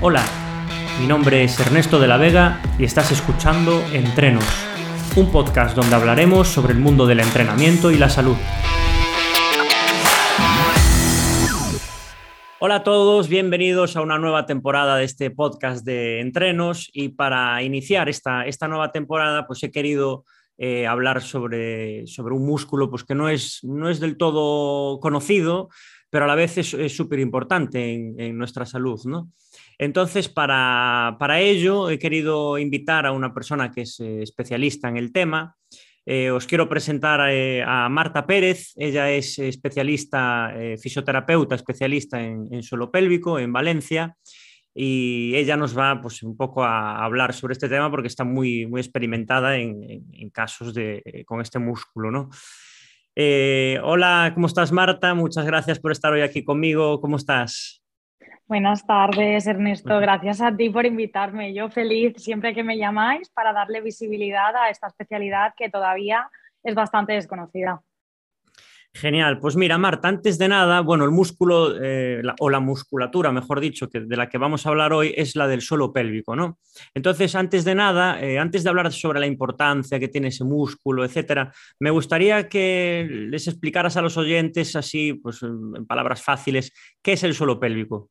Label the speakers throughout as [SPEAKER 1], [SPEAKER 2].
[SPEAKER 1] Hola, mi nombre es Ernesto de la Vega y estás escuchando Entrenos, un podcast donde hablaremos sobre el mundo del entrenamiento y la salud. Hola a todos, bienvenidos a una nueva temporada de este podcast de entrenos y para iniciar esta, esta nueva temporada pues he querido eh, hablar sobre, sobre un músculo pues, que no es, no es del todo conocido, pero a la vez es súper importante en, nuestra salud. ¿no? Entonces, para, ello he querido invitar a una persona que es eh, especialista en el tema. Eh, os quiero presentar a Marta Pérez. Ella es especialista, fisioterapeuta, especialista en, en suelo pélvico en Valencia y ella nos va pues, un poco a hablar sobre este tema porque está muy, muy experimentada en, casos de, eh, con este músculo. ¿no? Eh, hola, ¿cómo estás Marta? Muchas gracias por estar hoy aquí conmigo. ¿Cómo estás?
[SPEAKER 2] Buenas tardes, Ernesto. Gracias a ti por invitarme. Yo feliz siempre que me llamáis para darle visibilidad a esta especialidad que todavía es bastante desconocida.
[SPEAKER 1] Genial, pues mira, Marta, antes de nada, bueno, el músculo eh, o la musculatura, mejor dicho, que de la que vamos a hablar hoy es la del suelo pélvico, ¿no? Entonces, antes de nada, eh, antes de hablar sobre la importancia que tiene ese músculo, etcétera, me gustaría que les explicaras a los oyentes, así, pues en palabras fáciles, qué es el suelo pélvico.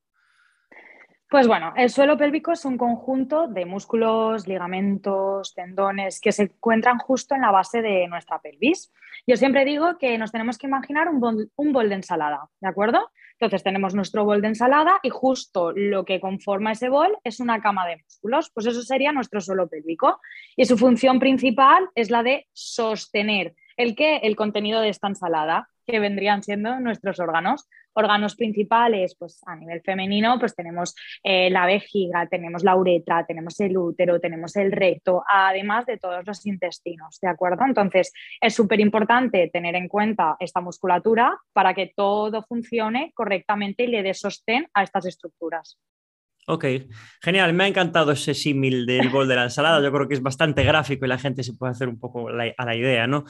[SPEAKER 2] Pues bueno, el suelo pélvico es un conjunto de músculos, ligamentos, tendones que se encuentran justo en la base de nuestra pelvis. Yo siempre digo que nos tenemos que imaginar un bol, de ensalada, ¿de acuerdo? Entonces tenemos nuestro bol de ensalada y justo lo que conforma ese bol es una cama de músculos. Pues eso sería nuestro suelo pélvico. Y su función principal es la de sostener el que el contenido de esta ensalada que vendrían siendo nuestros órganos. Órganos principales, pues a nivel femenino, pues tenemos eh, la vejiga, tenemos la uretra, tenemos el útero, tenemos el recto, además de todos los intestinos, ¿de acuerdo? Entonces, es súper importante tener en cuenta esta musculatura para que todo funcione correctamente y le dé sostén a estas estructuras.
[SPEAKER 1] Ok, genial. Me ha encantado ese símil del bol de la ensalada. Yo creo que es bastante gráfico y la gente se puede hacer un poco a la idea, ¿no?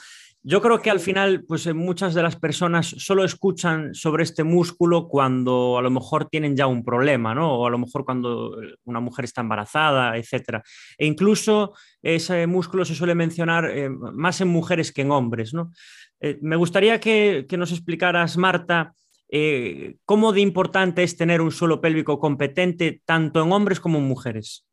[SPEAKER 1] Yo creo que al final, pues eh, muchas de las personas solo escuchan sobre este músculo cuando a lo mejor tienen ya un problema, ¿no? O a lo mejor cuando eh, una mujer está embarazada, etcétera. E incluso ese músculo se suele mencionar eh, más en mujeres que en hombres, ¿no? me gustaría que, que, nos explicaras, Marta, eh, ¿cómo de importante es tener un suelo pélvico competente tanto en hombres como en mujeres?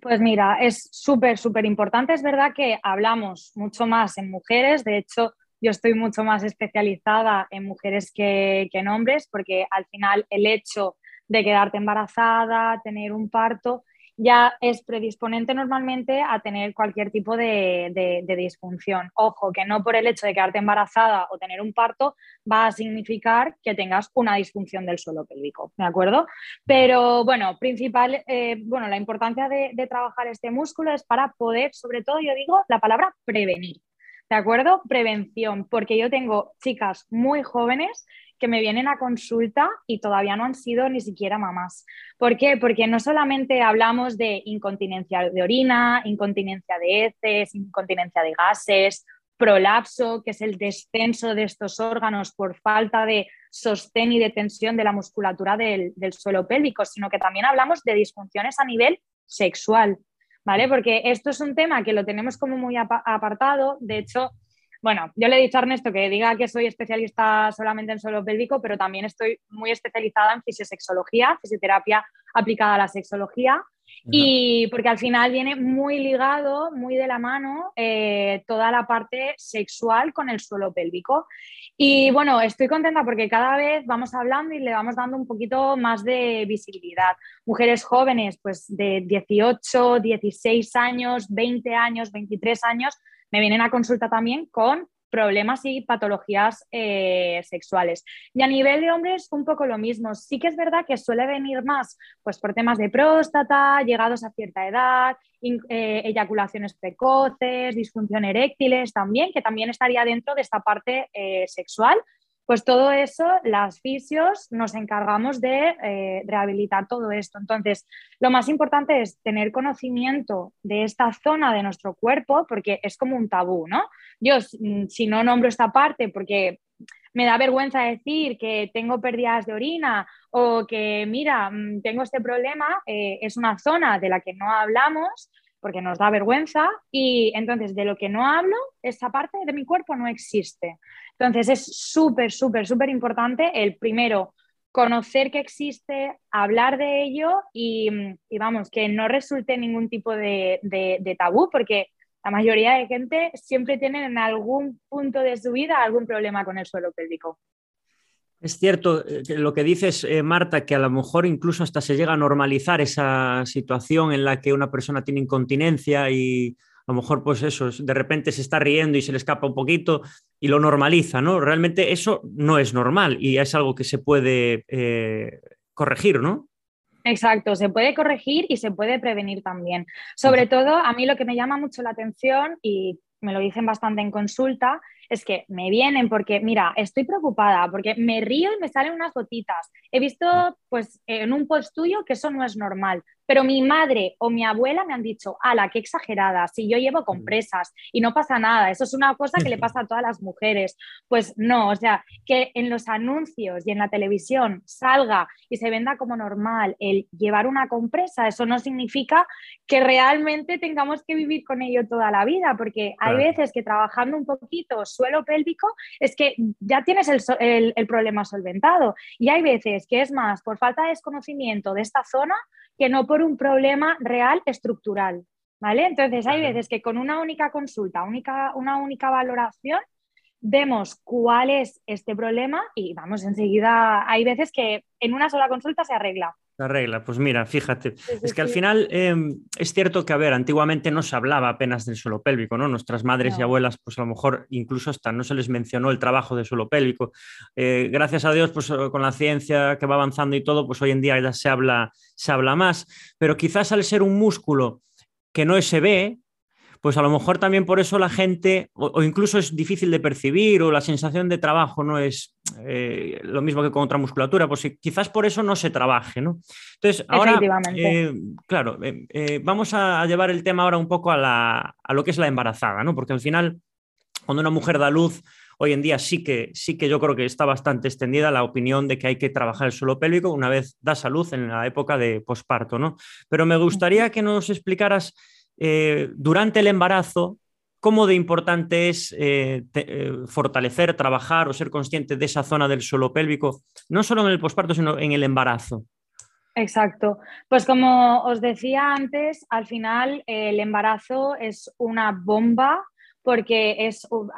[SPEAKER 2] Pues mira, es súper, súper importante. Es verdad que hablamos mucho más en mujeres. De hecho, yo estoy mucho más especializada en mujeres que, que en hombres, porque al final el hecho de quedarte embarazada, tener un parto, ya es predisponente normalmente a tener cualquier tipo de, disfunción. Ojo, que no por el hecho de quedarte embarazada o tener un parto va a significar que tengas una disfunción del suelo pélvico, ¿de acuerdo? Pero bueno, principal, eh, bueno, la importancia de, de trabajar este músculo es para poder, sobre todo, yo digo la palabra prevenir. ¿De acuerdo? Prevención, porque yo tengo chicas muy jóvenes que me vienen a consulta y todavía no han sido ni siquiera mamás. ¿Por qué? Porque no solamente hablamos de incontinencia de orina, incontinencia de heces, incontinencia de gases, prolapso, que es el descenso de estos órganos por falta de sostén y de tensión de la musculatura del, del suelo pélvico, sino que también hablamos de disfunciones a nivel sexual, ¿vale? Porque esto es un tema que lo tenemos como muy apartado, de hecho, bueno, yo le he dicho a Ernesto que diga que soy especialista solamente en suelo pélvico, pero también estoy muy especializada en fisiosexología, fisioterapia aplicada a la sexología. Y porque al final viene muy ligado, muy de la mano, eh, toda la parte sexual con el suelo pélvico. Y bueno, estoy contenta porque cada vez vamos hablando y le vamos dando un poquito más de visibilidad. Mujeres jóvenes, pues de 18, 16 años, 20 años, 23 años, me vienen a consulta también con problemas y patologías eh, sexuales. Y a nivel de hombres, un poco lo mismo. Sí que es verdad que suele venir más pues, por temas de próstata, llegados a cierta edad, eh, eyaculaciones precoces, disfunción eréctiles también, que también estaría dentro de esta parte eh, sexual, pues todo eso, las fisios nos encargamos de eh, rehabilitar todo esto. Entonces, lo más importante es tener conocimiento de esta zona de nuestro cuerpo, porque es como un tabú, ¿no? Yo, mm, si no nombro esta parte, porque me da vergüenza decir que tengo pérdidas de orina o que, mira, mm, tengo este problema, eh, es una zona de la que no hablamos porque nos da vergüenza y entonces de lo que no hablo, esa parte de mi cuerpo no existe. Entonces es súper, súper, súper importante el primero conocer que existe, hablar de ello y, vamos, que no resulte ningún tipo de, de tabú, porque la mayoría de gente siempre tiene en algún punto de su vida algún problema con el suelo pélvico.
[SPEAKER 1] Es cierto eh, lo que dices, eh, Marta, que a lo mejor incluso hasta se llega a normalizar esa situación en la que una persona tiene incontinencia y a lo mejor pues eso, de repente se está riendo y se le escapa un poquito y lo normaliza, ¿no? Realmente eso no es normal y es algo que se puede eh, corregir, ¿no?
[SPEAKER 2] Exacto, se puede corregir y se puede prevenir también. Sobre todo, a mí lo que me llama mucho la atención y me lo dicen bastante en consulta, es que me vienen porque, mira, estoy preocupada porque me río y me salen unas gotitas. He visto, pues, en un post tuyo que eso no es normal. Pero mi madre o mi abuela me han dicho, ala, qué exagerada, si yo llevo compresas y no pasa nada, eso es una cosa que le pasa a todas las mujeres. Pues no, o sea, que en los anuncios y en la televisión salga y se venda como normal el llevar una compresa, eso no significa que realmente tengamos que vivir con ello toda la vida, porque hay veces que trabajando un poquito suelo pélvico es que ya tienes el, el problema solventado y hay veces que es más por falta de desconocimiento de esta zona que no por un problema real estructural. ¿Vale? Entonces hay veces que con una única consulta, única, una única valoración, vemos cuál es este problema y vamos enseguida, hay veces que en una sola consulta se arregla.
[SPEAKER 1] La regla, pues mira, fíjate, es que al final em, es cierto que, a ver, antiguamente no se hablaba apenas del suelo pélvico, ¿no? Nuestras madres y abuelas, pues a lo mejor incluso hasta no se les mencionó el trabajo del suelo pélvico. Eh, gracias a Dios, pues con la ciencia que va avanzando y todo, pues hoy en día ya se habla, se habla más, pero quizás al ser un músculo que no se ve, pues a lo mejor también por eso la gente, o, incluso es difícil de percibir, o la sensación de trabajo no es eh, lo mismo que con otra musculatura, pues quizás por eso no se trabaje, ¿no? Entonces, ahora, eh, claro, eh, vamos a, llevar el tema ahora un poco a, lo que es la embarazada, ¿no? Porque al final, cuando una mujer da luz, hoy en día sí que, sí que yo creo que está bastante extendida la opinión de que hay que trabajar el suelo pélvico una vez da salud en la época de posparto, ¿no? Pero me gustaría que nos explicaras eh, durante el embarazo, cómo de importante es eh, eh, fortalecer, trabajar o ser consciente de esa zona del suelo pélvico, no solo en el posparto, sino en el embarazo.
[SPEAKER 2] Exacto. Pues como os decía antes, al final el embarazo es una bomba porque es un,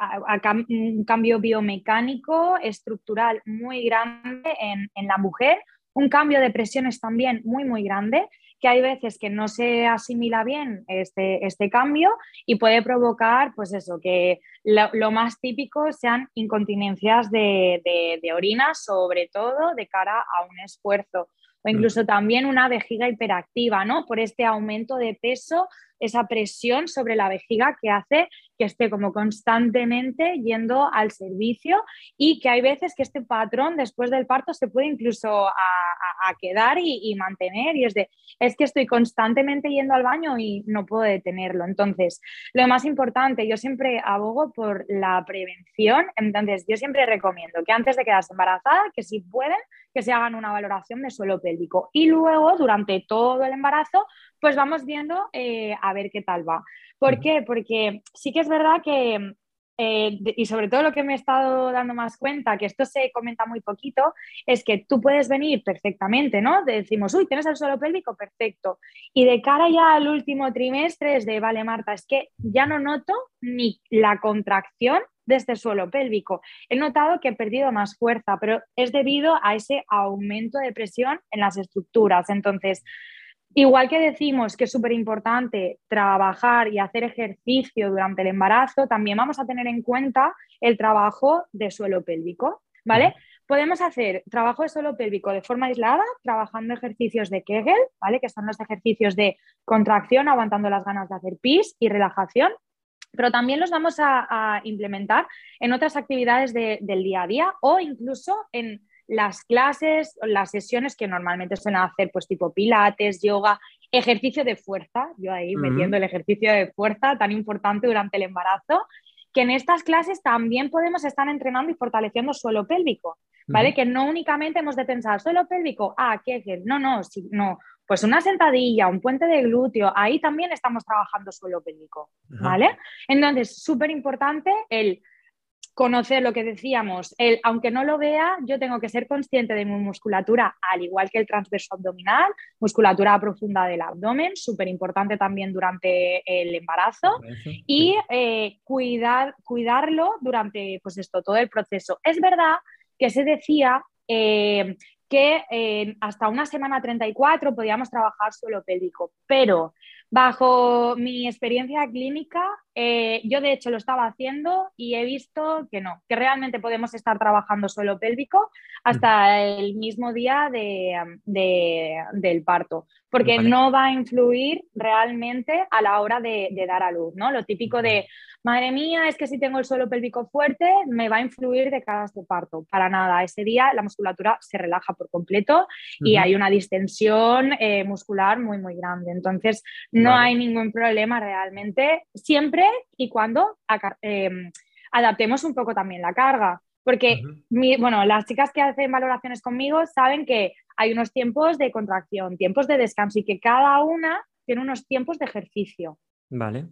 [SPEAKER 2] cambio biomecánico, estructural muy grande en, en la mujer, un cambio de presiones también muy, muy grande que hay veces que no se asimila bien este, este cambio y puede provocar, pues eso, que lo, más típico sean incontinencias de, de, de orina, sobre todo de cara a un esfuerzo o incluso también una vejiga hiperactiva, ¿no? Por este aumento de peso, esa presión sobre la vejiga que hace que esté como constantemente yendo al servicio y que hay veces que este patrón después del parto se puede incluso a, quedar y, mantener y es de, es que estoy constantemente yendo al baño y no puedo detenerlo. Entonces, lo más importante, yo siempre abogo por la prevención, entonces yo siempre recomiendo que antes de quedarse embarazada, que si pueden, que se hagan una valoración de suelo pélvico y luego durante todo el embarazo, pues vamos viendo eh, a ver qué tal va. ¿Por qué? Porque sí que es verdad que, eh, y sobre todo lo que me he estado dando más cuenta, que esto se comenta muy poquito, es que tú puedes venir perfectamente, ¿no? Decimos, uy, tienes el suelo pélvico, perfecto. Y de cara ya al último trimestre es de, vale, Marta, es que ya no noto ni la contracción de este suelo pélvico. He notado que he perdido más fuerza, pero es debido a ese aumento de presión en las estructuras. Entonces, Igual que decimos que es súper importante trabajar y hacer ejercicio durante el embarazo, también vamos a tener en cuenta el trabajo de suelo pélvico, ¿vale? Podemos hacer trabajo de suelo pélvico de forma aislada, trabajando ejercicios de Kegel, ¿vale? Que son los ejercicios de contracción, aguantando las ganas de hacer pis y relajación, pero también los vamos a, implementar en otras actividades del día a día o incluso en las clases, las sesiones que normalmente suelen hacer, pues tipo pilates, yoga, ejercicio de fuerza, yo ahí metiendo el ejercicio de fuerza tan importante durante el embarazo. que en estas clases también podemos estar entrenando y fortaleciendo suelo pélvico, ¿vale? Que no únicamente hemos de pensar suelo pélvico, ah, ¿qué es? No, no, sí, no. Pues una sentadilla, un puente de glúteo, ahí también estamos trabajando suelo pélvico, ¿vale? Entonces, súper importante el conocer lo que decíamos, el, aunque no lo vea, yo tengo que ser consciente de mi musculatura, al igual que el transverso abdominal, musculatura profunda del abdomen, súper importante también durante el embarazo, y eh, cuidar, cuidarlo durante pues esto, todo el proceso. Es verdad que se decía eh, que eh, hasta una semana 34 podíamos trabajar suelo pélvico, pero bajo mi experiencia clínica, eh, yo de hecho lo estaba haciendo y he visto que no, que realmente podemos estar trabajando suelo pélvico hasta el mismo día del parto, porque no va a influir realmente a la hora de, de, dar a luz, ¿no? Lo típico de, madre mía, es que si tengo el suelo pélvico fuerte, me va a influir de cara a este parto. Para nada, ese día la musculatura se relaja por completo y hay una distensión eh, muscular muy, muy grande. Entonces, no hay ningún problema realmente, siempre y cuando em, adaptemos un poco también la carga. Porque, bueno, las chicas que hacen valoraciones conmigo saben que hay unos tiempos de contracción, tiempos de descanso y que cada una tiene unos tiempos de ejercicio.
[SPEAKER 1] Vale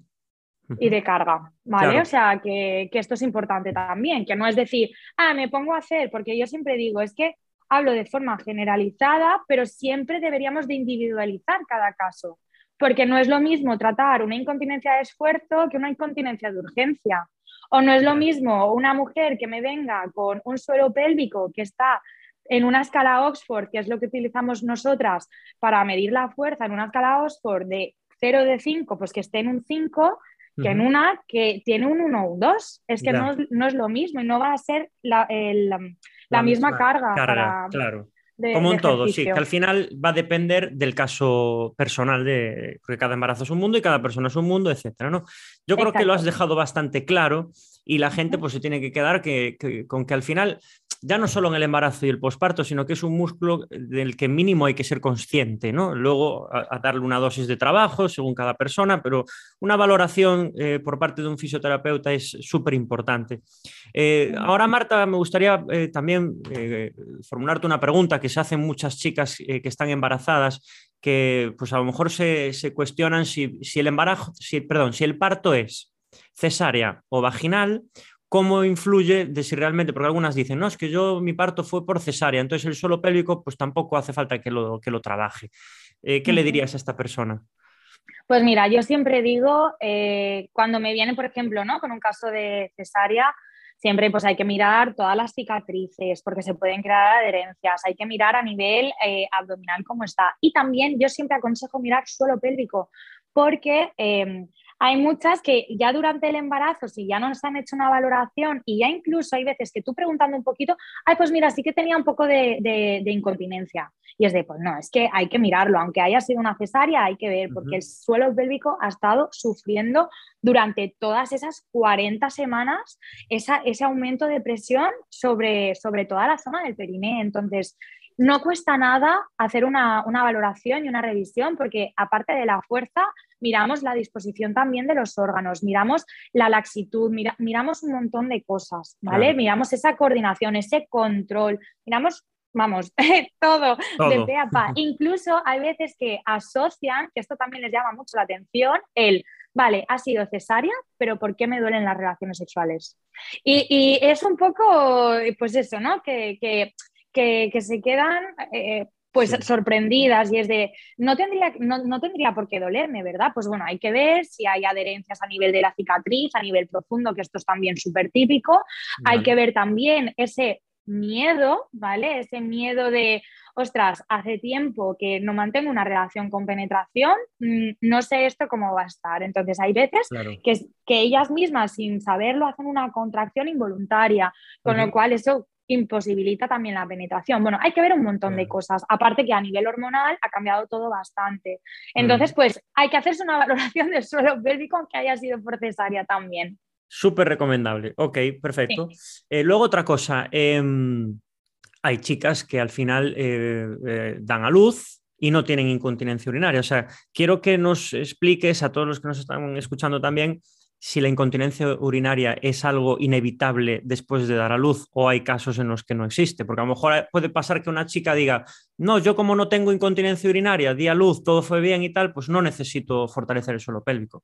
[SPEAKER 2] y de carga, ¿vale? O sea, que, esto es importante también, que no es decir, ah, me pongo a hacer, porque yo siempre digo, es que hablo de forma generalizada, pero siempre deberíamos de individualizar cada caso, porque no es lo mismo tratar una incontinencia de esfuerzo que una incontinencia de urgencia, o no es lo mismo una mujer que me venga con un suelo pélvico que está en una escala Oxford, que es lo que utilizamos nosotras para medir la fuerza, en una escala Oxford de 0 de 5, pues que esté en un 5, que en una que tiene un 1 o 2. Es que no, es lo mismo y no va a ser la, misma, carga.
[SPEAKER 1] claro. Como en todo, sí, que al final va a depender del caso personal de porque cada embarazo es un mundo y cada persona es un mundo, etcétera, ¿no? Yo creo que lo has dejado bastante claro y la gente pues se tiene que quedar con que al final ya no solo en el embarazo y el posparto, sino que es un músculo del que mínimo hay que ser consciente, ¿no? Luego a, darle una dosis de trabajo según cada persona, pero una valoración eh, por parte de un fisioterapeuta es súper importante. Eh, ahora, Marta, me gustaría eh, también formularte una pregunta que se hacen muchas chicas que están embarazadas que pues a lo mejor se, cuestionan si, si, el embarazo, si, perdón, si el parto es cesárea o vaginal cómo influye de si realmente, porque algunas dicen, no, es que yo mi parto fue por cesárea, entonces el suelo pélvico pues tampoco hace falta que lo, que lo trabaje. Eh, ¿Qué le dirías a esta persona?
[SPEAKER 2] Pues mira, yo siempre digo, eh, cuando me viene, por ejemplo, ¿no? con un caso de cesárea, siempre pues hay que mirar todas las cicatrices porque se pueden crear adherencias, hay que mirar a nivel eh, abdominal cómo está. Y también yo siempre aconsejo mirar suelo pélvico porque em, hay muchas que ya durante el embarazo, si ya no nos han hecho una valoración y ya incluso hay veces que tú preguntando un poquito, ay, pues mira, sí que tenía un poco de, incontinencia. Y es de, pues no, es que hay que mirarlo, aunque haya sido una cesárea, hay que ver, porque el suelo pélvico ha estado sufriendo durante todas esas 40 semanas ese aumento de presión sobre, sobre toda la zona del periné. Entonces, no cuesta nada hacer una, valoración y una revisión, porque aparte de la fuerza, miramos la disposición también de los órganos, miramos la laxitud, miramos un montón de cosas, ¿vale? Miramos esa coordinación, ese control, miramos, vamos, todo, de pe a pa. Incluso hay veces que asocian, que esto también les llama mucho la atención, el, vale, ha sido cesárea, pero ¿por qué me duelen las relaciones sexuales? Y, es un poco, pues eso, ¿no? que que, se quedan eh, pues sorprendidas y es de, no tendría, no, tendría por qué dolerme, ¿verdad? Pues bueno, hay que ver si hay adherencias a nivel de la cicatriz, a nivel profundo, que esto es también súper típico. Hay que ver también ese miedo, ¿vale? Ese miedo de, ostras, hace tiempo que no mantengo una relación con penetración, mm, no sé esto cómo va a estar. Entonces hay veces que, que, ellas mismas sin saberlo hacen una contracción involuntaria, con lo cual eso imposibilita también la penetración. Bueno, hay que ver un montón de cosas, aparte que a nivel hormonal ha cambiado todo bastante. Entonces, pues hay que hacerse una valoración del suelo pélvico aunque haya sido por cesárea también.
[SPEAKER 1] Súper recomendable. Ok, perfecto. Eh, luego otra cosa, em, hay chicas que al final eh, eh, dan a luz y no tienen incontinencia urinaria. O sea, quiero que nos expliques a todos los que nos están escuchando también si la incontinencia urinaria es algo inevitable después de dar a luz o hay casos en los que no existe. Porque a lo mejor puede pasar que una chica diga, no, yo como no tengo incontinencia urinaria, di a luz, todo fue bien y tal, pues no necesito fortalecer el suelo pélvico.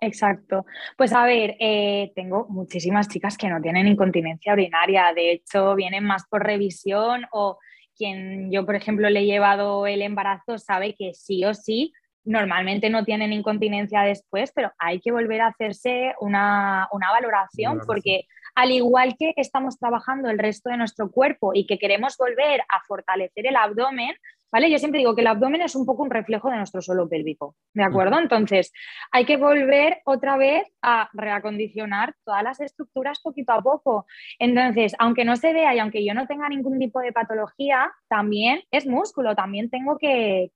[SPEAKER 2] Exacto. Pues a ver, eh, tengo muchísimas chicas que no tienen incontinencia urinaria, de hecho vienen más por revisión o quien yo, por ejemplo, le he llevado el embarazo sabe que sí o sí normalmente no tienen incontinencia después, pero hay que volver a hacerse una, valoración. porque al igual que estamos trabajando el resto de nuestro cuerpo y que queremos volver a fortalecer el abdomen, ¿vale? Yo siempre digo que el abdomen es un poco un reflejo de nuestro suelo pélvico, ¿de acuerdo? Entonces, hay que volver otra vez a reacondicionar todas las estructuras poquito a poco. Entonces, aunque no se vea y aunque yo no tenga ningún tipo de patología, también es músculo, también tengo que,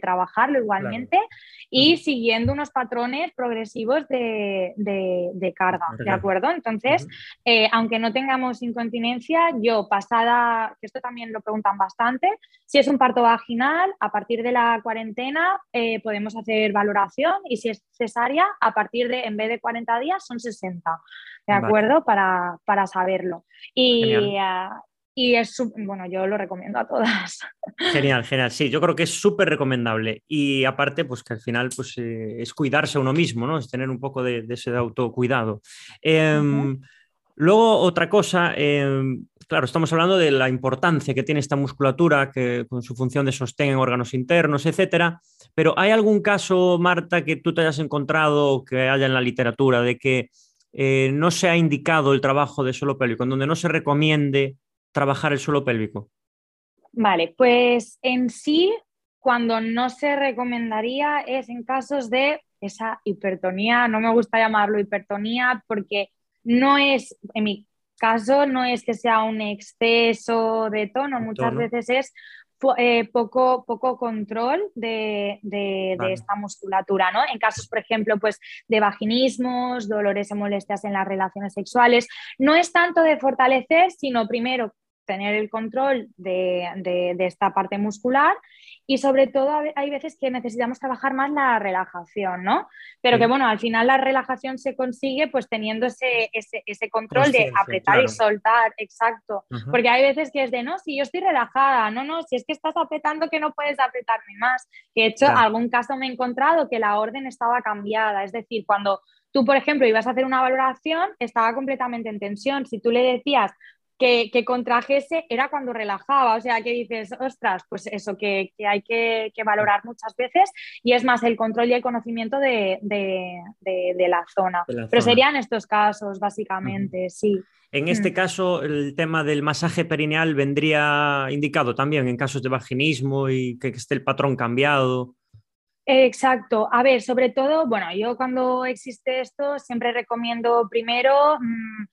[SPEAKER 2] trabajarlo igualmente y siguiendo unos patrones progresivos de, carga, ¿de acuerdo? Entonces, eh, aunque no tengamos incontinencia, yo pasada, que esto también lo preguntan bastante, si es un parto vaginal, a partir de la cuarentena eh, podemos hacer valoración y si es cesárea, a partir de, en vez de 40 días, son 60, ¿de acuerdo? Para, saberlo. Y, ah, y es, bueno, yo lo recomiendo a todas.
[SPEAKER 1] Genial, genial. Sí, yo creo que es súper recomendable. Y aparte, pues que al final pues, eh, es cuidarse a uno mismo, ¿no? Es tener un poco de, ese autocuidado. Em, luego, otra cosa, em, claro, estamos hablando de la importancia que tiene esta musculatura que, con su función de sostén en órganos internos, etcétera. Pero ¿hay algún caso, Marta, que tú te hayas encontrado que haya en la literatura de que eh, no se ha indicado el trabajo de suelo pélvico, en donde no se recomiende trabajar el suelo pélvico?
[SPEAKER 2] Vale, pues en sí, cuando no se recomendaría es en casos de esa hipertonía, no me gusta llamarlo hipertonía porque no es, en mi caso no es que sea un exceso de tono, muchas veces es eh, poco, poco control de, esta musculatura, ¿no? En casos, por ejemplo, pues de vaginismos, dolores o molestias en las relaciones sexuales, no es tanto de fortalecer, sino primero tener el control de, esta parte muscular y sobre todo hay veces que necesitamos trabajar más la relajación, ¿no? Pero que bueno, al final la relajación se consigue pues teniendo ese, ese, control de apretar y soltar, exacto. Porque hay veces que es de, no, si yo estoy relajada, no, no, si es que estás apretando que no puedes apretarme más. De hecho, algún caso me he encontrado que la orden estaba cambiada, es decir, cuando tú, por ejemplo, ibas a hacer una valoración, estaba completamente en tensión. Si tú le decías, que, que, contrajese era cuando relajaba. O sea, que dices, ostras, pues eso que, hay que, valorar muchas veces y es más el control y el conocimiento de, la, zona. Pero serían estos casos, básicamente, sí.
[SPEAKER 1] En este mm. caso, el tema del masaje perineal vendría indicado también en casos de vaginismo y que esté el patrón cambiado.
[SPEAKER 2] Exacto. A ver, sobre todo, bueno, yo cuando existe esto siempre recomiendo primero mm,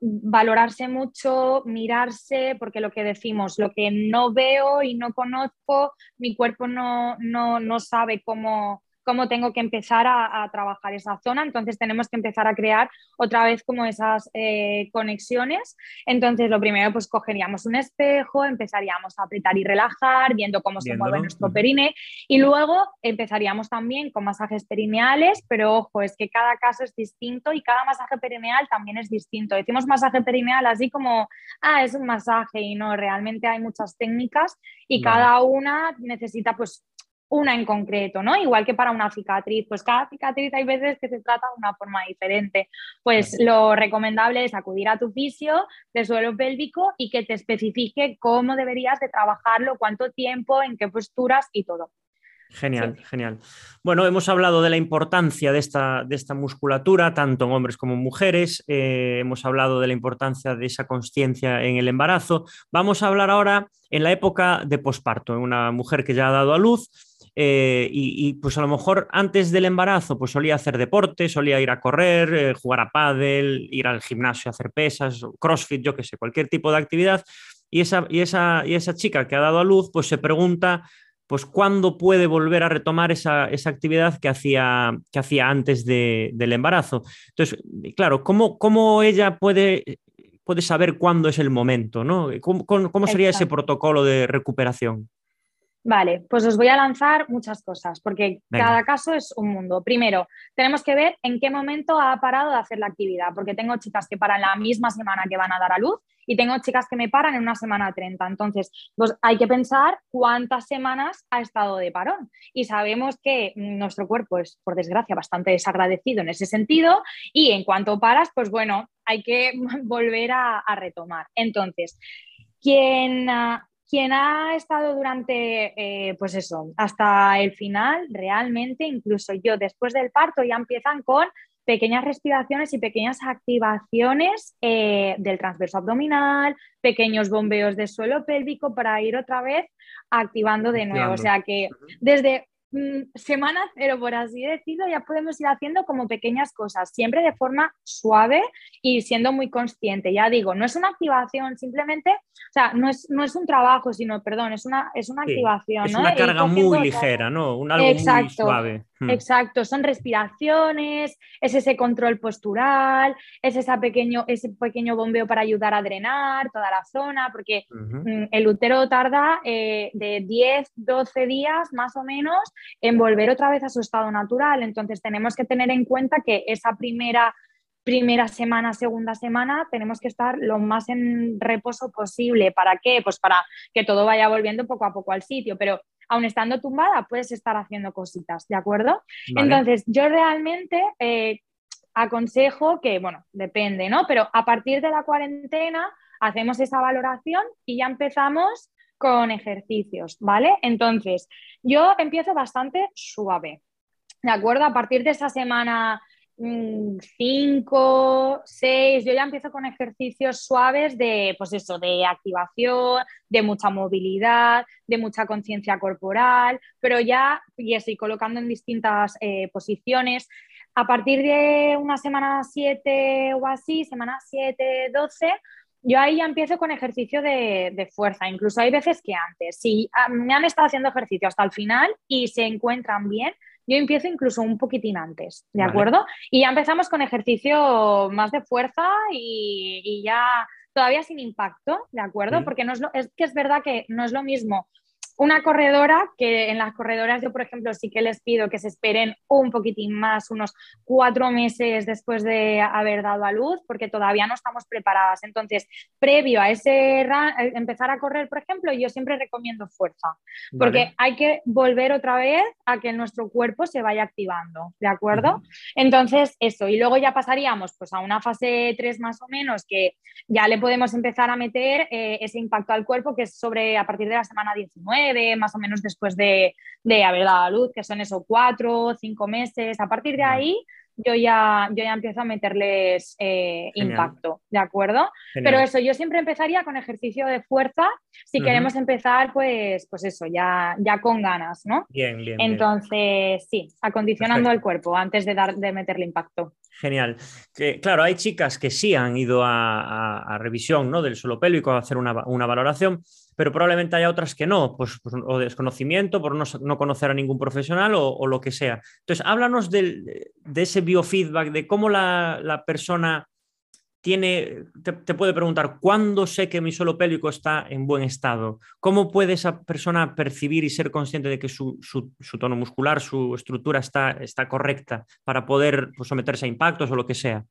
[SPEAKER 2] valorarse mucho, mirarse, porque lo que decimos, lo que no veo y no conozco, mi cuerpo no, no, no sabe cómo, cómo tengo que empezar a, trabajar esa zona. Entonces tenemos que empezar a crear otra vez como esas eh, conexiones. Entonces lo primero pues cogeríamos un espejo, empezaríamos a apretar y relajar, viendo cómo se mueve nuestro perine y luego empezaríamos también con masajes perineales, pero ojo, es que cada caso es distinto y cada masaje perineal también es distinto. Decimos masaje perineal así como, ah, es un masaje y no, realmente hay muchas técnicas y cada una necesita pues una en concreto, ¿no? Igual que para una cicatriz, pues cada cicatriz hay veces que se trata de una forma diferente. Pues lo recomendable es acudir a tu fisio de suelo pélvico y que te especifique cómo deberías de trabajarlo, cuánto tiempo, en qué posturas y todo.
[SPEAKER 1] Genial, genial. Bueno, hemos hablado de la importancia de esta, de esta musculatura, tanto en hombres como en mujeres. Eh, hemos hablado de la importancia de esa conciencia en el embarazo. Vamos a hablar ahora en la época de posparto, en una mujer que ya ha dado a luz eh, y, pues a lo mejor antes del embarazo pues solía hacer deporte, solía ir a correr, eh, jugar a pádel, ir al gimnasio a hacer pesas, crossfit, yo qué sé, cualquier tipo de actividad. Y esa, y, esa, y esa chica que ha dado a luz pues se pregunta pues cuándo puede volver a retomar esa, actividad que hacía, que hacía antes del embarazo. Entonces, claro, ¿cómo, cómo ella puede, puede saber cuándo es el momento? ¿no? ¿Cómo, cómo sería ese protocolo de recuperación?
[SPEAKER 2] Vale, pues os voy a lanzar muchas cosas, porque cada caso es un mundo. Primero, tenemos que ver en qué momento ha parado de hacer la actividad, porque tengo chicas que paran la misma semana que van a dar a luz y tengo chicas que me paran en una semana 30. Entonces, pues hay que pensar cuántas semanas ha estado de parón. Y sabemos que nuestro cuerpo es, por desgracia, bastante desagradecido en ese sentido y en cuanto paras, pues bueno, hay que volver a, retomar. Entonces, quien... quien ha estado durante, eh, pues eso, hasta el final, realmente, incluso yo después del parto, ya empiezan con pequeñas respiraciones y pequeñas activaciones eh, del transverso abdominal, pequeños bombeos de suelo pélvico para ir otra vez activando de nuevo. O sea que desde semana cero, por así decirlo, ya podemos ir haciendo como pequeñas cosas, siempre de forma suave y siendo muy consciente. Ya digo, no es una activación, simplemente, o sea, no es, no es un trabajo, sino, perdón, es una, es una activación.
[SPEAKER 1] Es una carga muy ligera, ¿no? Un algo muy suave.
[SPEAKER 2] Hmm. Exacto, son respiraciones, es ese control postural, es ese pequeño, ese pequeño bombeo para ayudar a drenar toda la zona, porque mm, el útero tarda eh, de 10, 12 días más o menos en volver otra vez a su estado natural. Entonces tenemos que tener en cuenta que esa primera primera semana, segunda semana, tenemos que estar lo más en reposo posible. ¿Para qué? Pues para que todo vaya volviendo poco a poco al sitio, pero aún estando tumbada puedes estar haciendo cositas, ¿de acuerdo? Entonces, yo realmente eh, aconsejo que, bueno, depende, ¿no? Pero a partir de la cuarentena hacemos esa valoración y ya empezamos con ejercicios, ¿vale? Entonces, yo empiezo bastante suave, ¿de acuerdo? A partir de esa semana 5, mm, 6, yo ya empiezo con ejercicios suaves de, pues eso, de activación, de mucha movilidad, de mucha conciencia corporal, pero ya, y estoy colocando en distintas eh, posiciones. A partir de una semana 7 o así, semana 7, 12, yo ahí ya empiezo con ejercicio de, fuerza, incluso hay veces que antes. Si ah, me han estado haciendo ejercicio hasta el final y se encuentran bien, yo empiezo incluso un poquitín antes, ¿de acuerdo? Y ya empezamos con ejercicio más de fuerza y, ya todavía sin impacto, ¿de acuerdo? Porque no es, es que es verdad que no es lo mismo una corredora, que en las corredoras yo, por ejemplo, sí que les pido que se esperen un poquitín más, unos cuatro meses después de haber dado a luz, porque todavía no estamos preparadas. Entonces, previo a ese eh, empezar a correr, por ejemplo, yo siempre recomiendo fuerza, porque hay que volver otra vez a que nuestro cuerpo se vaya activando, ¿de acuerdo? Entonces, eso, y luego ya pasaríamos pues a una fase 3 más o menos, que ya le podemos empezar a meter eh, ese impacto al cuerpo, que es sobre a partir de la semana 19 más o menos después de, de haber dado a luz, que son esos cuatro, cinco meses. A partir de ahí yo ya, yo ya empiezo a meterles eh, impacto, ¿de acuerdo? Pero eso, yo siempre empezaría con ejercicio de fuerza si queremos empezar, pues, pues eso, ya, ya con ganas, ¿no?
[SPEAKER 1] Bien, bien.
[SPEAKER 2] Entonces, sí, acondicionando el cuerpo antes de, dar, de meterle impacto.
[SPEAKER 1] Genial. Que, claro, hay chicas que sí han ido a, revisión ¿no? del suelo pélvico a hacer una, una valoración, pero probablemente haya otras que no, pues, pues o desconocimiento por no, conocer a ningún profesional o, lo que sea. Entonces, háblanos de ese biofeedback, de cómo la, persona tiene, te, puede preguntar, ¿cuándo sé que mi suelo pélvico está en buen estado? ¿Cómo puede esa persona percibir y ser consciente de que su, tono muscular, su estructura está, está correcta para poder pues, someterse a impactos o lo que sea?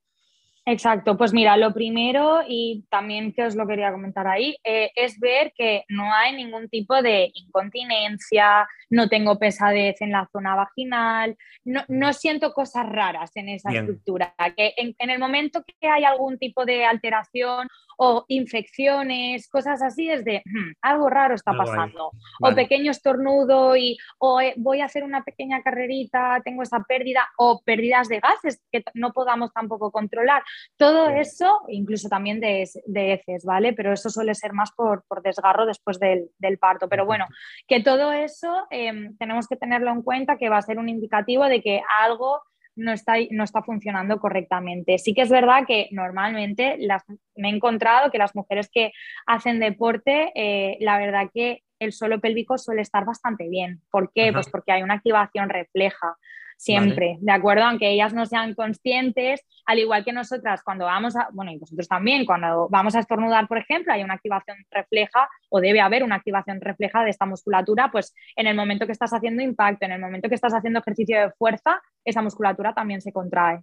[SPEAKER 2] Exacto, pues mira, lo primero y también que os lo quería comentar ahí, eh, es ver que no hay ningún tipo de incontinencia, no tengo pesadez en la zona vaginal, no, siento cosas raras en esa estructura, que en, el momento que hay algún tipo de alteración o infecciones, cosas así, es de hmm, algo raro está pasando, o pequeño estornudo y o eh, voy a hacer una pequeña carrerita, tengo esa pérdida, o pérdidas de gases que no podamos tampoco controlar. Todo eso, incluso también de, de, heces, ¿vale? Pero eso suele ser más por, desgarro después del, parto. Pero bueno, que todo eso em, tenemos que tenerlo en cuenta, que va a ser un indicativo de que algo no está, no está funcionando correctamente. Sí que es verdad que normalmente las, me he encontrado que las mujeres que hacen deporte, eh, la verdad que el suelo pélvico suele estar bastante bien. ¿Por qué? Pues porque hay una activación refleja. Siempre, ¿de acuerdo? Aunque ellas no sean conscientes, al igual que nosotras cuando vamos a, bueno, y vosotros también, cuando vamos a estornudar, por ejemplo, hay una activación refleja o debe haber una activación refleja de esta musculatura, pues en el momento que estás haciendo impacto, en el momento que estás haciendo ejercicio de fuerza, esa musculatura también se contrae.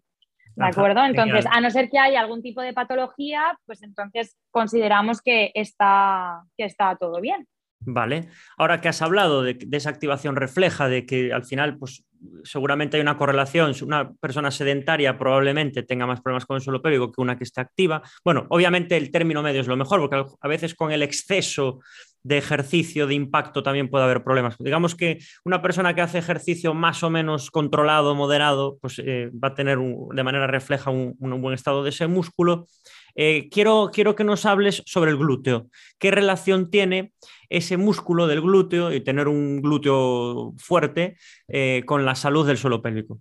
[SPEAKER 2] ¿De acuerdo? Entonces, a no ser que haya algún tipo de patología, pues entonces consideramos que está, que está todo bien.
[SPEAKER 1] Vale. Ahora que has hablado de, de, esa activación refleja, de que al final, pues seguramente hay una correlación. Una persona sedentaria probablemente tenga más problemas con el suelo pélvico que una que está activa. Bueno, obviamente el término medio es lo mejor, porque a veces con el exceso de ejercicio de impacto también puede haber problemas. Digamos que una persona que hace ejercicio más o menos controlado, moderado, pues eh, va a tener de manera refleja un, un, buen estado de ese músculo. Eh, quiero, quiero que nos hables sobre el glúteo. ¿Qué relación tiene ese músculo del glúteo y tener un glúteo fuerte eh, con la salud del suelo pélvico?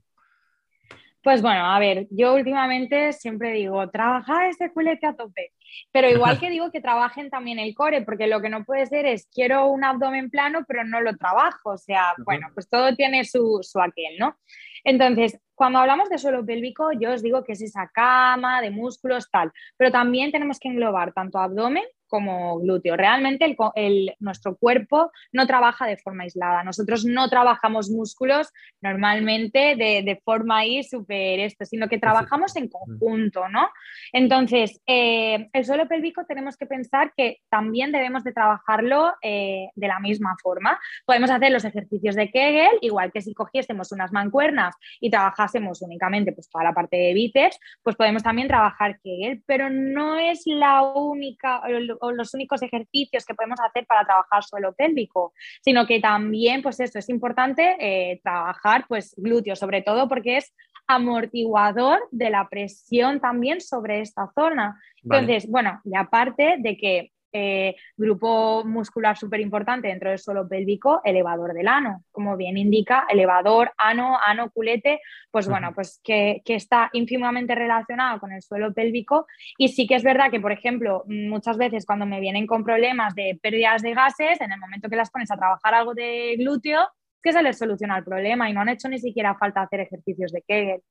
[SPEAKER 2] Pues bueno, a ver, yo últimamente siempre digo, trabaja ese culete a tope, pero igual que digo que trabajen también el core, porque lo que no puede ser es, quiero un abdomen plano, pero no lo trabajo, o sea, bueno, pues todo tiene su, su aquel, ¿no? Entonces, cuando hablamos de suelo pélvico, yo os digo que es esa cama de músculos, tal, pero también tenemos que englobar tanto abdomen como glúteo. Realmente el, nuestro cuerpo no trabaja de forma aislada. Nosotros no trabajamos músculos normalmente de, forma ahí súper esto, sino que trabajamos en conjunto, ¿no? Entonces, eh, el suelo pélvico tenemos que pensar que también debemos de trabajarlo eh, de la misma forma. Podemos hacer los ejercicios de Kegel, igual que si cogiésemos unas mancuernas y trabajásemos únicamente pues, toda la parte de bíceps, pues podemos también trabajar Kegel, pero no es la única, o los únicos ejercicios que podemos hacer para trabajar suelo pélvico, sino que también, pues eso, es importante eh, trabajar pues glúteo, sobre todo porque es amortiguador de la presión también sobre esta zona. Entonces, bueno, y aparte de que eh, grupo muscular súper importante dentro del suelo pélvico, elevador del ano, como bien indica, elevador, ano, ano, culete, pues bueno, pues que, está ínfimamente relacionado con el suelo pélvico. Y sí que es verdad que, por ejemplo, muchas veces cuando me vienen con problemas de pérdidas de gases, en el momento que las pones a trabajar algo de glúteo, que se les soluciona el problema y no han hecho ni siquiera falta hacer ejercicios de Kegel.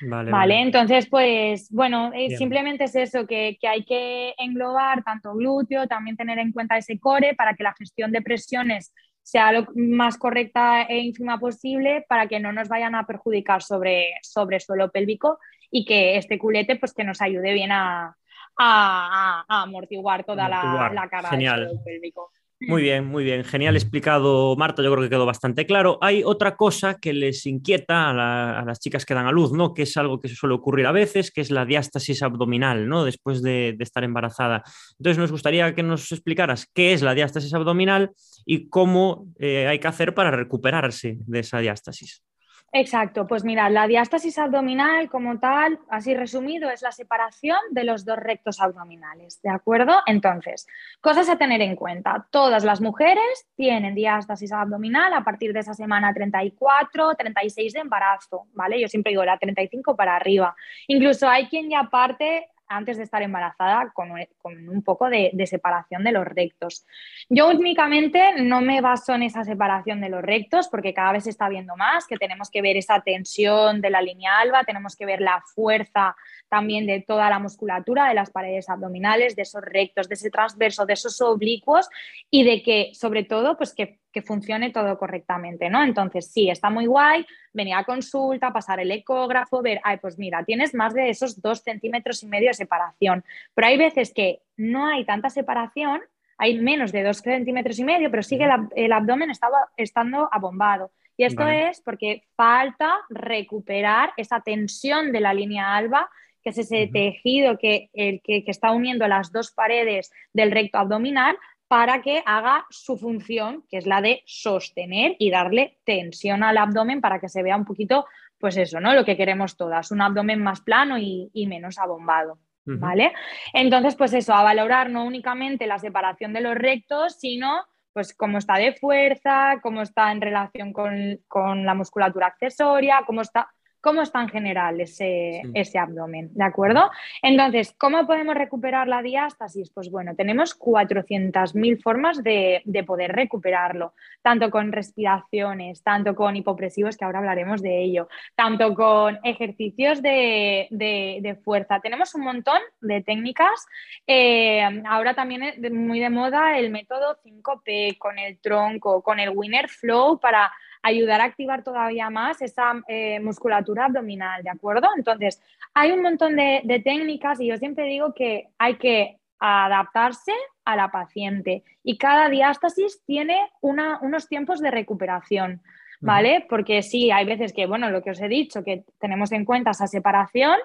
[SPEAKER 2] Vale, entonces pues bueno, eh, simplemente es eso, que, hay que englobar tanto glúteo, también tener en cuenta ese core para que la gestión de presiones sea lo más correcta e ínfima posible para que no nos vayan a perjudicar sobre, sobre suelo pélvico y que este culete pues que nos ayude bien a, amortiguar toda La, la, cara del suelo pélvico.
[SPEAKER 1] Muy bien, muy bien. Genial explicado, Marta. Yo creo que quedó bastante claro. Hay otra cosa que les inquieta a, las chicas que dan a luz, ¿no? Que es algo que suele ocurrir a veces, que es la diástasis abdominal, ¿no? Después de, estar embarazada. Entonces, nos gustaría que nos explicaras qué es la diástasis abdominal y cómo eh, hay que hacer para recuperarse de esa diástasis.
[SPEAKER 2] Exacto, pues mira, la diástasis abdominal como tal, así resumido, es la separación de los dos rectos abdominales, ¿de acuerdo? Entonces, cosas a tener en cuenta. Todas las mujeres tienen diástasis abdominal a partir de esa semana 34, 36 de embarazo, ¿vale? Yo siempre digo la 35 para arriba. Incluso hay quien ya parte antes de estar embarazada con, un poco de, separación de los rectos. Yo únicamente no me baso en esa separación de los rectos porque cada vez se está viendo más, que tenemos que ver esa tensión de la línea alba, tenemos que ver la fuerza también de toda la musculatura de las paredes abdominales, de esos rectos, de ese transverso, de esos oblicuos y de que, sobre todo, pues que, funcione todo correctamente, ¿no? Entonces, sí, está muy guay venir a consulta, pasar el ecógrafo, ver, ay, pues mira, tienes más de esos dos centímetros y medio de separación, pero hay veces que no hay tanta separación, hay menos de dos centímetros y medio, pero sigue el, abdomen estaba, estando abombado. Y esto es porque falta recuperar esa tensión de la línea alba que es ese tejido que, el, que, está uniendo las dos paredes del recto abdominal para que haga su función, que es la de sostener y darle tensión al abdomen para que se vea un poquito, pues eso, ¿no? Lo que queremos todas, un abdomen más plano y, menos abombado. ¿Vale? Entonces, pues eso, a valorar no únicamente la separación de los rectos, sino pues cómo está de fuerza, cómo está en relación con, con la musculatura accesoria, cómo está cómo está en general ese, ese abdomen, ¿de acuerdo? Entonces, ¿cómo podemos recuperar la diástasis? Pues bueno, tenemos 400.000 formas de, poder recuperarlo, tanto con respiraciones, tanto con hipopresivos, que ahora hablaremos de ello, tanto con ejercicios de, fuerza. Tenemos un montón de técnicas. Eh, ahora también es muy de moda el método 5P con el tronco, con el Winner Flow para ayudar a activar todavía más esa eh, musculatura abdominal, ¿de acuerdo? Entonces, hay un montón de, técnicas y yo siempre digo que hay que adaptarse a la paciente y cada diástasis tiene unos tiempos de recuperación, ¿vale? Porque sí, hay veces que, bueno, lo que os he dicho, que tenemos en cuenta esa separación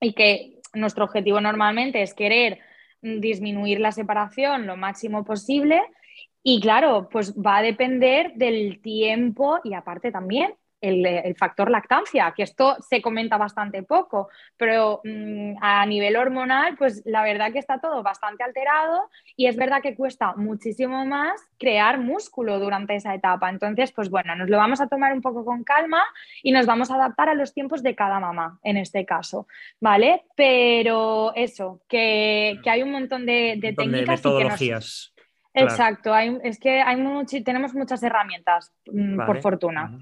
[SPEAKER 2] y que nuestro objetivo normalmente es querer disminuir la separación lo máximo posible y claro, pues va a depender del tiempo y aparte también el, factor lactancia, que esto se comenta bastante poco, pero mm, a nivel hormonal, pues la verdad que está todo bastante alterado y es verdad que cuesta muchísimo más crear músculo durante esa etapa. Entonces, pues bueno, nos lo vamos a tomar un poco con calma y nos vamos a adaptar a los tiempos de cada mamá en este caso, ¿vale? Pero eso, que, hay un montón de, técnicas.
[SPEAKER 1] De metodologías.
[SPEAKER 2] Exacto, es que hay tenemos muchas herramientas, mm, por fortuna.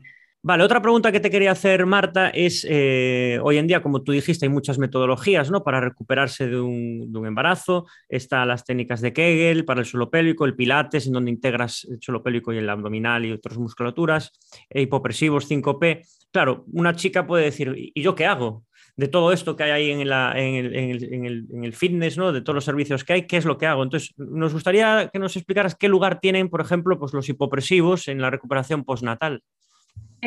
[SPEAKER 1] Vale, otra pregunta que te quería hacer, Marta, es eh, hoy en día, como tú dijiste, hay muchas metodologías ¿no? para recuperarse de un, embarazo. Están las técnicas de Kegel para el suelo pélvico, el Pilates, en donde integras el suelo pélvico y el abdominal y otras musculaturas, e hipopresivos 5P. Claro, una chica puede decir, ¿y yo qué hago? De todo esto que hay ahí en, el, fitness, ¿no? de todos los servicios que hay, qué es lo que hago. Entonces, nos gustaría que nos explicaras qué lugar tienen, por ejemplo, pues, los hipopresivos en la recuperación postnatal.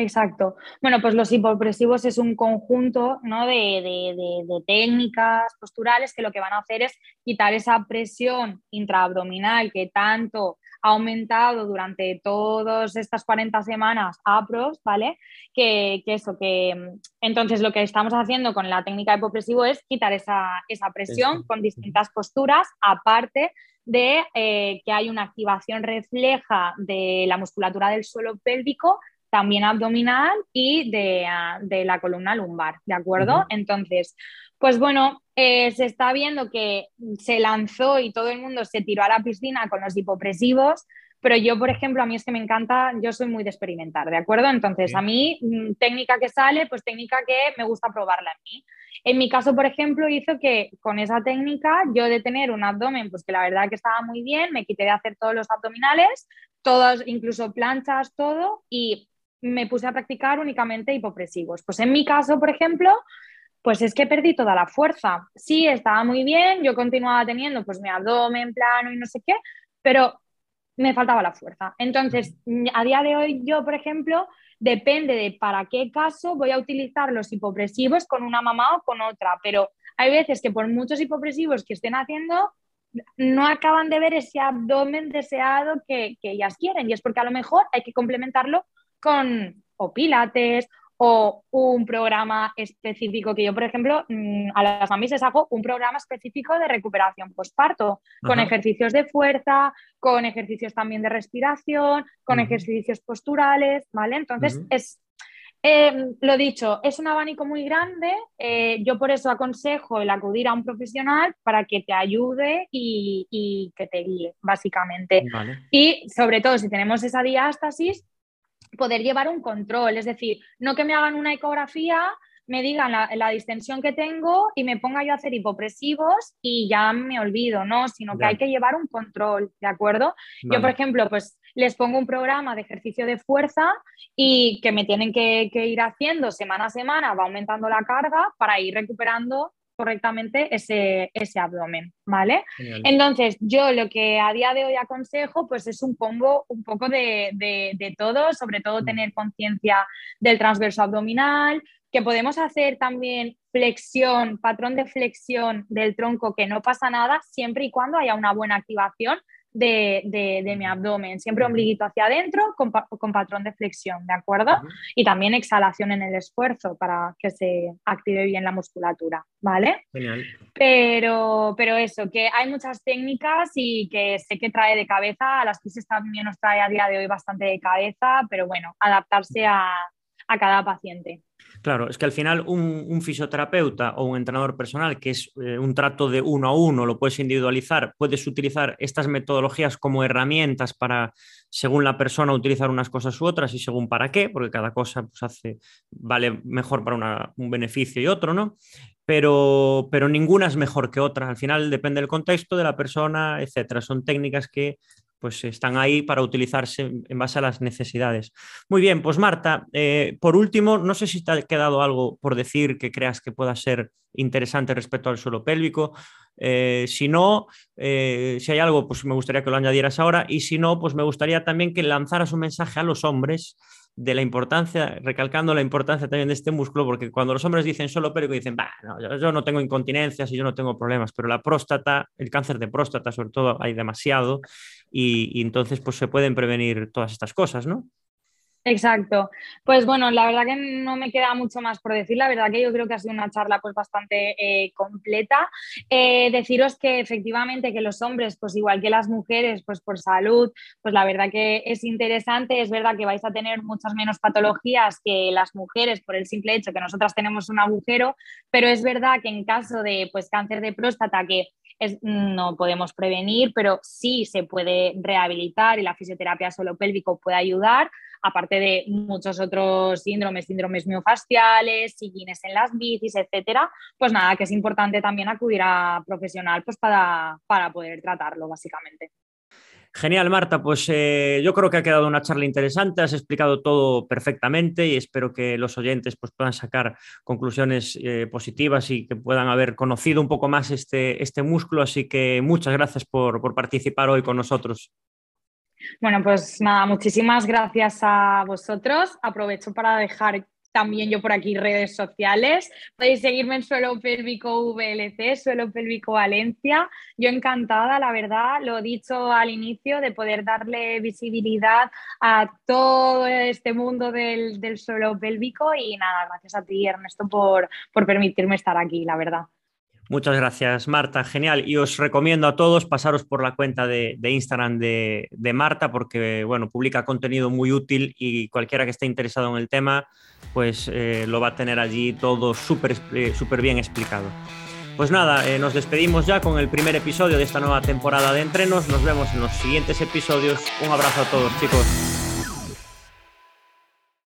[SPEAKER 2] Exacto. Bueno, pues los hipopresivos es un conjunto ¿no? de, de, técnicas posturales que lo que van a hacer es quitar esa presión intraabdominal que tanto ha aumentado durante todas estas 40 semanas APROS, ¿vale? Que, eso, que entonces lo que estamos haciendo con la técnica de hipopresivo es quitar esa, presión con distintas posturas, aparte de eh, que hay una activación refleja de la musculatura del suelo pélvico, también abdominal y de, ah, la columna lumbar, ¿de acuerdo? Entonces, pues bueno, eh, se está viendo que se lanzó y todo el mundo se tiró a la piscina con los hipopresivos, pero yo, por ejemplo, a mí es que me encanta, yo soy muy de experimentar, ¿de acuerdo? Entonces, a mí, mm, técnica que sale, pues técnica que me gusta probarla en mí. En mi caso, por ejemplo, hizo que con esa técnica, yo de tener un abdomen, pues que la verdad que estaba muy bien, me quité de hacer todos los abdominales, todos, incluso planchas, todo, y me puse a practicar únicamente hipopresivos. Pues en mi caso, por ejemplo, pues es que perdí toda la fuerza. Sí, estaba muy bien, yo continuaba teniendo pues mi abdomen plano y no sé qué, pero me faltaba la fuerza. Entonces, a día de hoy yo, por ejemplo, depende de para qué caso voy a utilizar los hipopresivos con una mamá o con otra, pero hay veces que por muchos hipopresivos que estén haciendo, no acaban de ver ese abdomen deseado que, que ellas quieren y es porque a lo mejor hay que complementarlo con o pilates o un programa específico que yo, por ejemplo, mm, a las mamis les hago un programa específico de recuperación postparto, con ejercicios de fuerza, con ejercicios también de respiración, con ejercicios posturales, ¿vale? Entonces, es, em, lo dicho, es un abanico muy grande, eh, yo por eso aconsejo el acudir a un profesional para que te ayude y, que te guíe, básicamente. Y sobre todo, si tenemos esa diástasis, poder llevar un control, es decir, no que me hagan una ecografía, me digan la, distensión que tengo y me ponga yo a hacer hipopresivos y ya me olvido, ¿no? Sino que hay que llevar un control, ¿de acuerdo? Yo, por ejemplo, pues les pongo un programa de ejercicio de fuerza y que me tienen que, que ir haciendo semana a semana, va aumentando la carga para ir recuperando correctamente ese, ese abdomen, ¿vale? Entonces, yo lo que a día de hoy aconsejo, pues es un combo un poco de, de, todo, sobre todo mm. tener conciencia del transverso abdominal, que podemos hacer también flexión, patrón de flexión del tronco, que no pasa nada, siempre y cuando haya una buena activación de, mi abdomen, siempre ombliguito hacia adentro con, patrón de flexión, ¿de acuerdo? Y también exhalación en el esfuerzo para que se active bien la musculatura, ¿vale? Genial. Pero, pero eso, que hay muchas técnicas y que sé que trae de cabeza, a las crisis también nos trae a día de hoy bastante de cabeza, pero bueno, adaptarse a, a cada paciente.
[SPEAKER 1] Claro, es que al final un, fisioterapeuta o un entrenador personal, que es eh, un trato de uno a uno, lo puedes individualizar, puedes utilizar estas metodologías como herramientas para, según la persona, utilizar unas cosas u otras y según para qué, porque cada cosa pues, hace, vale mejor para un beneficio y otro, ¿no? Pero, pero ninguna es mejor que otra. Al final depende del contexto de la persona, etcétera. Son técnicas que pues están ahí para utilizarse en base a las necesidades. Muy bien, pues Marta, eh, por último, no sé si te ha quedado algo por decir que creas que pueda ser interesante respecto al suelo pélvico. Eh, si no, eh, si hay algo, pues me gustaría que lo añadieras ahora. Y si no, pues me gustaría también que lanzaras un mensaje a los hombres de la importancia, recalcando la importancia también de este músculo, porque cuando los hombres dicen solo pélvico, dicen, yo, no tengo incontinencias y yo no tengo problemas, pero la próstata, el cáncer de próstata sobre todo, hay demasiado y, y entonces pues se pueden prevenir todas estas cosas, ¿no?
[SPEAKER 2] Exacto. Pues bueno, la verdad que no me queda mucho más por decir. La verdad que yo creo que ha sido una charla pues bastante eh, completa. Eh, deciros que efectivamente que los hombres, pues igual que las mujeres, pues por salud, pues la verdad que es interesante. Es verdad que vais a tener muchas menos patologías que las mujeres por el simple hecho que nosotras tenemos un agujero, pero es verdad que en caso de pues cáncer de próstata que no podemos prevenir, pero sí se puede rehabilitar y la fisioterapia solo pélvico puede ayudar, aparte de muchos otros síndromes, síndromes miofasciales, sillines en las bicis, etcétera. Pues nada, que es importante también acudir a profesional pues para, para poder tratarlo, básicamente.
[SPEAKER 1] Genial, Marta. Pues eh, yo creo que ha quedado una charla interesante, has explicado todo perfectamente y espero que los oyentes pues, puedan sacar conclusiones eh, positivas y que puedan haber conocido un poco más este, este músculo. Así que muchas gracias por, por participar hoy con nosotros.
[SPEAKER 2] Bueno, pues nada, muchísimas gracias a vosotros. Aprovecho para dejar también yo por aquí redes sociales. Podéis seguirme en Suelo Pélvico VLC, Suelo Pélvico Valencia. Yo encantada, la verdad, lo dicho al inicio, de poder darle visibilidad a todo este mundo del, suelo pélvico y nada, gracias a ti Ernesto por, por permitirme estar aquí, la verdad.
[SPEAKER 1] Muchas gracias, Marta. Genial. Y os recomiendo a todos pasaros por la cuenta de, Instagram de, Marta porque, bueno, publica contenido muy útil y cualquiera que esté interesado en el tema, pues eh, lo va a tener allí todo súper súper bien explicado. Pues nada, eh, nos despedimos ya con el primer episodio de esta nueva temporada de entrenos. Nos vemos en los siguientes episodios. Un abrazo a todos, chicos.